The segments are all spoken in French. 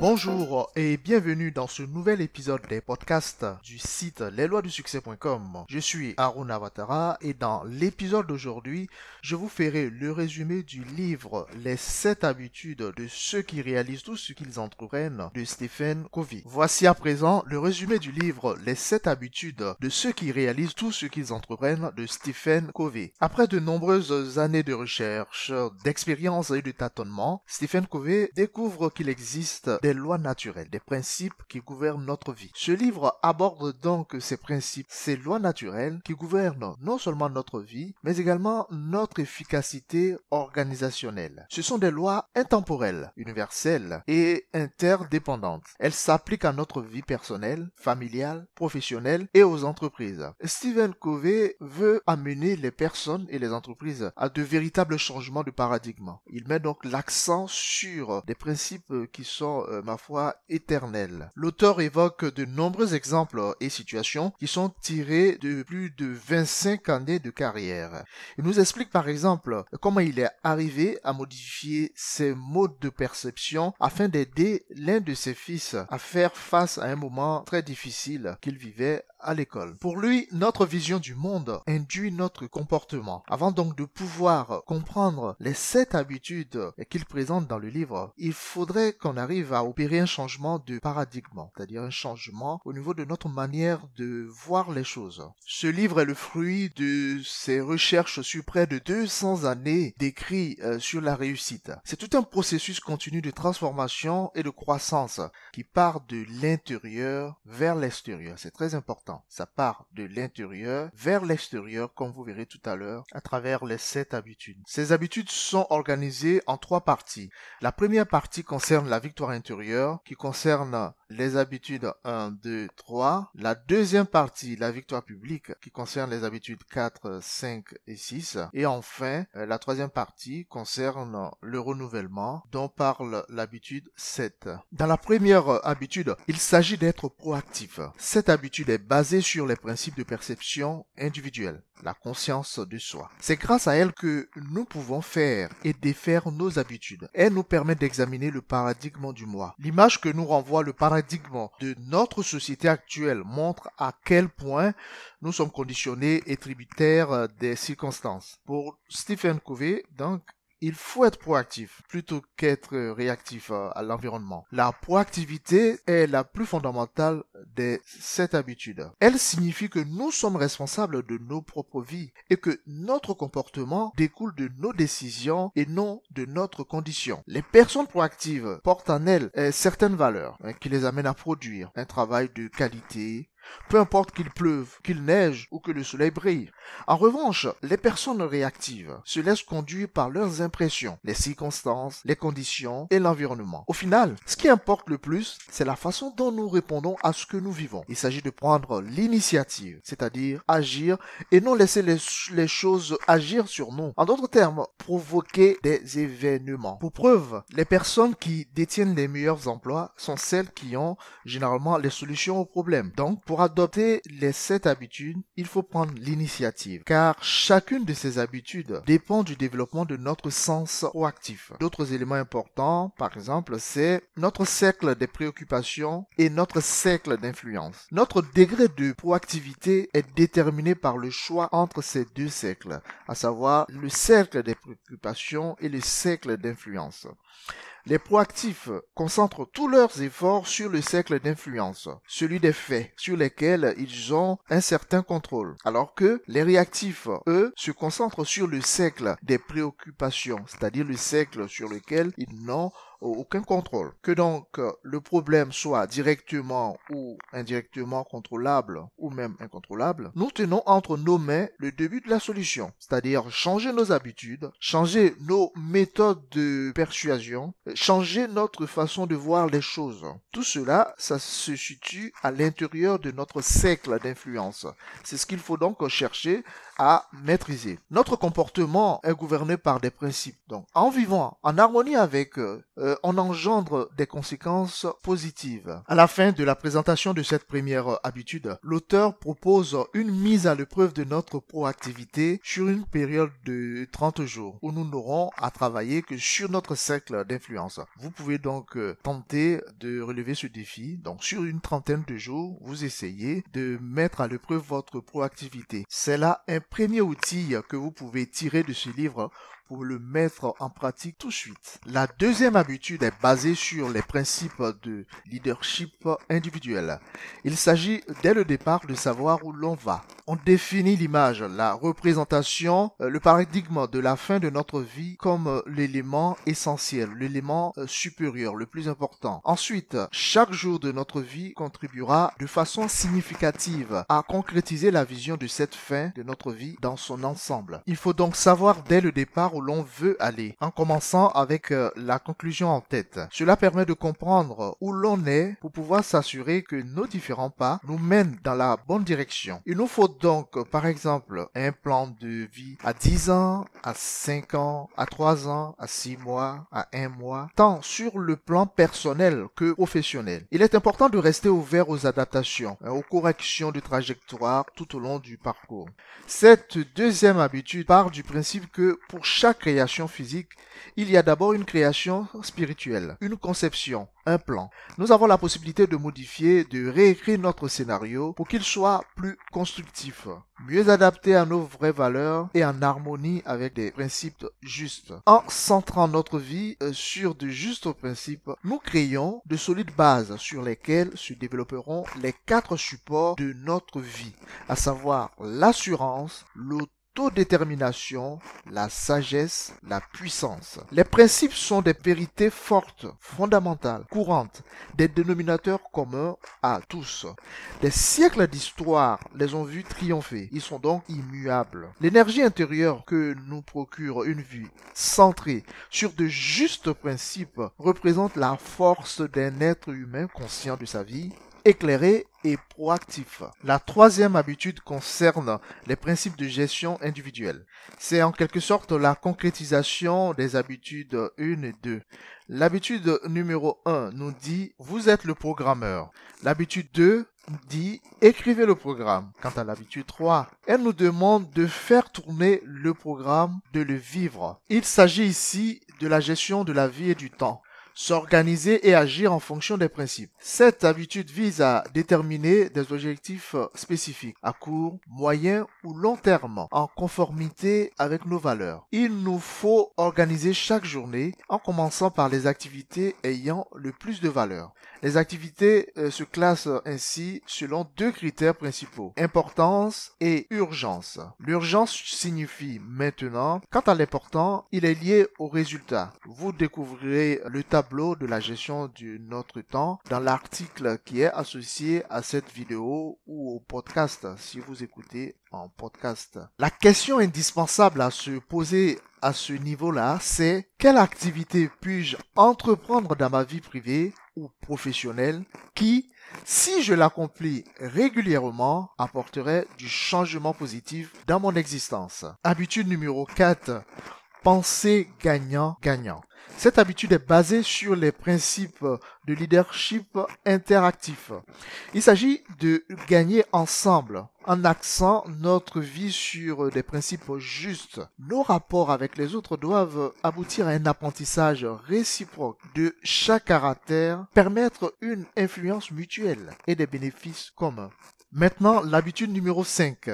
Bonjour et bienvenue dans ce nouvel épisode des podcasts du site lesloisdusuccès.com. Je suis Arun Avatara et dans l'épisode d'aujourd'hui, je vous ferai le résumé du livre Les 7 habitudes de ceux qui réalisent tout ce qu'ils entreprennent de Stephen Covey. Voici à présent le résumé du livre Les 7 habitudes de ceux qui réalisent tout ce qu'ils entreprennent de Stephen Covey. Après de nombreuses années de recherche, d'expérience et de tâtonnement, Stephen Covey découvre qu'il existe lois naturelles, des principes qui gouvernent notre vie. Ce livre aborde donc ces principes, ces lois naturelles qui gouvernent non seulement notre vie, mais également notre efficacité organisationnelle. Ce sont des lois intemporelles, universelles et interdépendantes. Elles s'appliquent à notre vie personnelle, familiale, professionnelle et aux entreprises. Stephen Covey veut amener les personnes et les entreprises à de véritables changements de paradigme. Il met donc l'accent sur des principes qui sont euh, ma foi, éternelle. L'auteur évoque de nombreux exemples et situations qui sont tirés de plus de 25 années de carrière. Il nous explique par exemple comment il est arrivé à modifier ses modes de perception afin d'aider l'un de ses fils à faire face à un moment très difficile qu'il vivait Pour lui, notre vision du monde induit notre comportement. Avant donc de pouvoir comprendre les sept habitudes qu'il présente dans le livre, il faudrait qu'on arrive à opérer un changement de paradigme, c'est-à-dire un changement au niveau de notre manière de voir les choses. Ce livre est le fruit de ses recherches sur près de 200 années d'écrits euh, sur la réussite. C'est tout un processus continu de transformation et de croissance qui part de l'intérieur vers l'extérieur. C'est très important. Ça part de l'intérieur vers l'extérieur, comme vous verrez tout à l'heure, à travers les sept habitudes. Ces habitudes sont organisées en trois parties. La première partie concerne la victoire intérieure, qui concerne les habitudes 1, 2, 3. La deuxième partie, la victoire publique, qui concerne les habitudes 4, 5 et 6. Et enfin, euh, la troisième partie concerne le renouvellement, dont parle l'habitude 7. Dans la première habitude, il s'agit d'être proactif. Cette habitude est basée sur les principes de perception individuelle la conscience de soi. C'est grâce à elle que nous pouvons faire et défaire nos habitudes. Elle nous permet d'examiner le paradigme du moi. L'image que nous renvoie le paradigme de notre société actuelle montre à quel point nous sommes conditionnés et tributaires des circonstances. Pour Stephen Covey, donc, il faut être proactif plutôt qu'être réactif euh, à l'environnement. La proactivité est la plus fondamentale de cette habitude. Elle signifie que nous sommes responsables de nos propres vies et que notre comportement découle de nos décisions et non de notre condition. Les personnes proactives portent en elles euh, certaines valeurs hein, qui les amènent à produire un travail de qualité, peu importe qu'il pleuve, qu'il neige ou que le soleil brille. En revanche, les personnes réactives se laissent conduire par leurs impressions, les circonstances, les conditions et l'environnement. Au final, ce qui importe le plus, c'est la façon dont nous répondons à ce que nous vivons. Il s'agit de prendre l'initiative, c'est-à-dire agir et non laisser les, choses agir sur nous. En d'autres termes, provoquer des événements. Pour preuve, les personnes qui détiennent les meilleurs emplois sont celles qui ont généralement les solutions aux problèmes. Donc, pour adopter les sept habitudes, il faut prendre l'initiative, car chacune de ces habitudes dépend du développement de notre sens proactif. D'autres éléments importants, par exemple, c'est notre cercle des préoccupations et notre cercle d'influence. Notre degré de proactivité est déterminé par le choix entre ces deux cercles, à savoir le cercle des préoccupations et le cercle d'influence. Les proactifs concentrent tous leurs efforts sur le cercle d'influence, celui des faits, sur lesquels ils ont un certain contrôle, alors que les réactifs, eux, se concentrent sur le cercle des préoccupations, c'est-à-dire le cercle sur lequel ils n'ont aucun contrôle. Que donc euh, le problème soit directement ou indirectement contrôlable ou même incontrôlable, nous tenons entre nos mains le début de la solution, c'est-à-dire changer nos habitudes, changer nos méthodes de persuasion, changer notre façon de voir les choses. Tout cela, ça se situe à l'intérieur de notre cercle d'influence. C'est ce qu'il faut donc chercher maîtriser. Notre comportement est gouverné par des principes. Donc, en vivant en harmonie avec euh, on engendre des conséquences positives. À la fin de la présentation de cette première habitude, l'auteur propose une mise à l'épreuve de notre proactivité sur une période de 30 jours où nous n'aurons à travailler que sur notre cercle d'influence. Vous pouvez donc euh, tenter de relever ce défi. Donc, sur une trentaine de jours, vous essayez de mettre à l'épreuve votre proactivité. C'est là premier outil que vous pouvez tirer de ce livre pour le mettre en pratique tout de suite. La deuxième habitude est basée sur les principes de leadership individuel. Il s'agit dès le départ de savoir où l'on va. On définit l'image, la représentation, euh, le paradigme de la fin de notre vie comme l'élément essentiel, l'élément euh, supérieur, le plus important. Ensuite, chaque jour de notre vie contribuera de façon significative à concrétiser la vision de cette fin de notre vie dans son ensemble. Il faut donc savoir dès le départ l'on veut aller, en commençant avec euh, la conclusion en tête. Cela permet de comprendre où l'on est pour pouvoir s'assurer que nos différents pas nous mènent dans la bonne direction. Il nous faut donc, par exemple, un plan de vie à 10 ans, à 5 ans, à 3 ans, à 6 mois, à 1 mois, tant sur le plan personnel que professionnel. Il est important de rester ouvert aux adaptations, hein, aux corrections de trajectoire tout au long du parcours. Cette deuxième habitude part du principe que pour chaque chaque création physique, il y a d'abord une création spirituelle, une conception, un plan. Nous avons la possibilité de modifier, de réécrire notre scénario pour qu'il soit plus constructif, mieux adapté à nos vraies valeurs et en harmonie avec des principes justes. En centrant notre vie euh, sur de justes principes, nous créons de solides bases sur lesquelles se développeront les quatre supports de notre vie, à savoir l'assurance, l'autonomie, détermination, la sagesse, la puissance. Les principes sont des vérités fortes, fondamentales, courantes, des dénominateurs communs à tous. Des siècles d'histoire les ont vus triompher. Ils sont donc immuables. L'énergie intérieure que nous procure une vie centrée sur de justes principes représente la force d'un être humain conscient de sa vie éclairé proactif. La troisième habitude concerne les principes de gestion individuelle. C'est en quelque sorte la concrétisation des habitudes 1 et 2. L'habitude numéro 1 nous dit vous êtes le programmeur. L'habitude 2 dit écrivez le programme. Quant à l'habitude 3, elle nous demande de faire tourner le programme, de le vivre. Il s'agit ici de la gestion de la vie et du temps s'organiser et agir en fonction des principes. Cette habitude vise à déterminer des objectifs spécifiques à court, moyen ou long terme en conformité avec nos valeurs. Il nous faut organiser chaque journée en commençant par les activités ayant le plus de valeur. Les activités euh, se classent ainsi selon deux critères principaux, importance et urgence. L'urgence signifie maintenant, quant à l'important, il est lié au résultat. Vous découvrirez le tableau de la gestion de notre temps dans l'article qui est associé à cette vidéo ou au podcast si vous écoutez en podcast. La question indispensable à se poser à ce niveau-là, c'est quelle activité puis-je entreprendre dans ma vie privée ou professionnelle qui, si je l'accomplis régulièrement, apporterait du changement positif dans mon existence? Habitude numéro 4 penser gagnant-gagnant. Cette habitude est basée sur les principes de leadership interactif. Il s'agit de gagner ensemble en accent notre vie sur des principes justes. Nos rapports avec les autres doivent aboutir à un apprentissage réciproque de chaque caractère, permettre une influence mutuelle et des bénéfices communs. Maintenant, l'habitude numéro 5.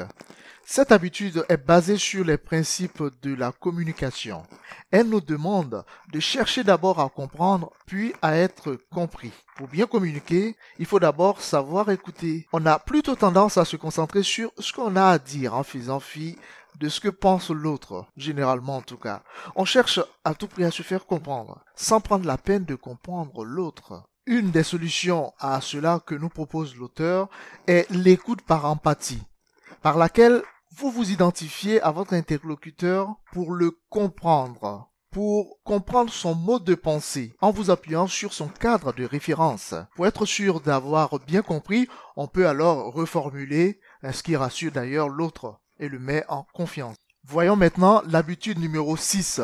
Cette habitude est basée sur les principes de la communication. Elle nous demande de chercher d'abord à comprendre, puis à être compris. Pour bien communiquer, il faut d'abord savoir écouter. On a plutôt tendance à se concentrer sur ce qu'on a à dire en faisant fi de ce que pense l'autre, généralement en tout cas. On cherche à tout prix à se faire comprendre, sans prendre la peine de comprendre l'autre. Une des solutions à cela que nous propose l'auteur est l'écoute par empathie, par laquelle vous vous identifiez à votre interlocuteur pour le comprendre, pour comprendre son mode de pensée en vous appuyant sur son cadre de référence. Pour être sûr d'avoir bien compris, on peut alors reformuler, ce qui rassure d'ailleurs l'autre et le met en confiance. Voyons maintenant l'habitude numéro 6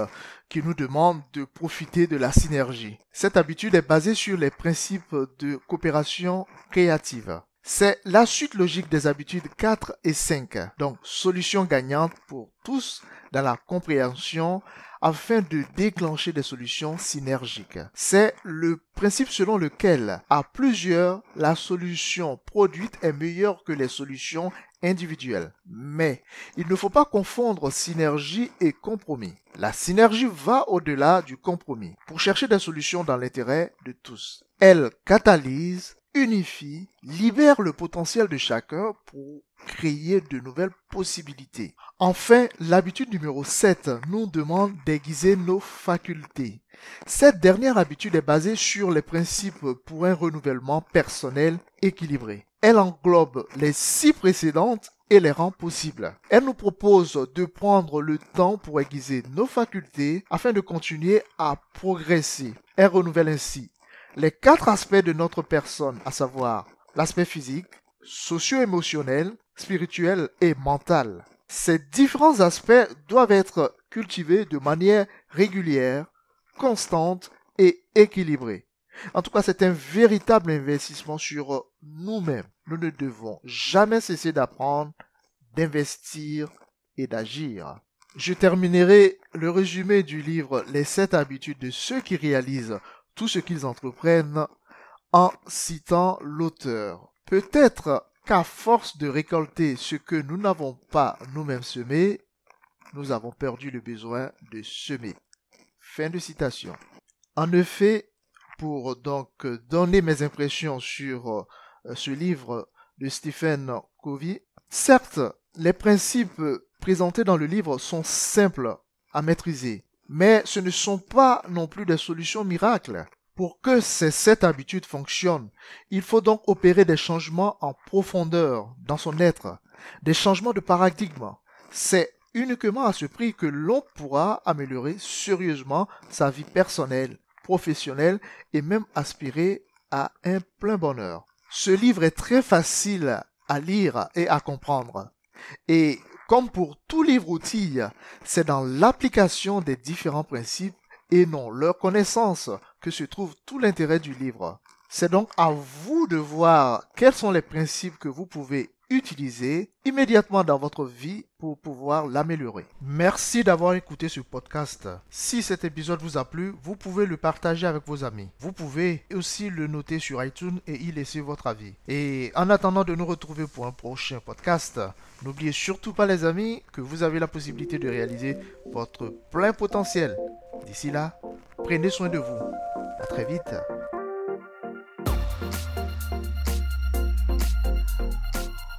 qui nous demande de profiter de la synergie. Cette habitude est basée sur les principes de coopération créative. C'est la suite logique des habitudes 4 et 5. Donc, solution gagnante pour tous dans la compréhension afin de déclencher des solutions synergiques. C'est le principe selon lequel, à plusieurs, la solution produite est meilleure que les solutions individuelles. Mais il ne faut pas confondre synergie et compromis. La synergie va au-delà du compromis pour chercher des solutions dans l'intérêt de tous. Elle catalyse unifie, libère le potentiel de chacun pour créer de nouvelles possibilités. Enfin, l'habitude numéro 7 nous demande d'aiguiser nos facultés. Cette dernière habitude est basée sur les principes pour un renouvellement personnel équilibré. Elle englobe les six précédentes et les rend possibles. Elle nous propose de prendre le temps pour aiguiser nos facultés afin de continuer à progresser. Elle renouvelle ainsi les quatre aspects de notre personne, à savoir l'aspect physique, socio-émotionnel, spirituel et mental. Ces différents aspects doivent être cultivés de manière régulière, constante et équilibrée. En tout cas, c'est un véritable investissement sur nous-mêmes. Nous ne devons jamais cesser d'apprendre, d'investir et d'agir. Je terminerai le résumé du livre Les sept habitudes de ceux qui réalisent tout ce qu'ils entreprennent en citant l'auteur. Peut-être qu'à force de récolter ce que nous n'avons pas nous-mêmes semé, nous avons perdu le besoin de semer. Fin de citation. En effet, pour donc donner mes impressions sur euh, ce livre de Stephen Covey, certes, les principes présentés dans le livre sont simples à maîtriser, mais ce ne sont pas non plus des solutions miracles. Pour que ces sept habitudes fonctionnent, il faut donc opérer des changements en profondeur dans son être, des changements de paradigme. C'est uniquement à ce prix que l'on pourra améliorer sérieusement sa vie personnelle, professionnelle et même aspirer à un plein bonheur. Ce livre est très facile à lire et à comprendre. Et comme pour tout livre outil, c'est dans l'application des différents principes et non leur connaissance que se trouve tout l'intérêt du livre. C'est donc à vous de voir quels sont les principes que vous pouvez utiliser immédiatement dans votre vie pour pouvoir l'améliorer. Merci d'avoir écouté ce podcast. Si cet épisode vous a plu, vous pouvez le partager avec vos amis. Vous pouvez aussi le noter sur iTunes et y laisser votre avis. Et en attendant de nous retrouver pour un prochain podcast, n'oubliez surtout pas les amis que vous avez la possibilité de réaliser votre plein potentiel. D'ici là, prenez soin de vous. À très vite.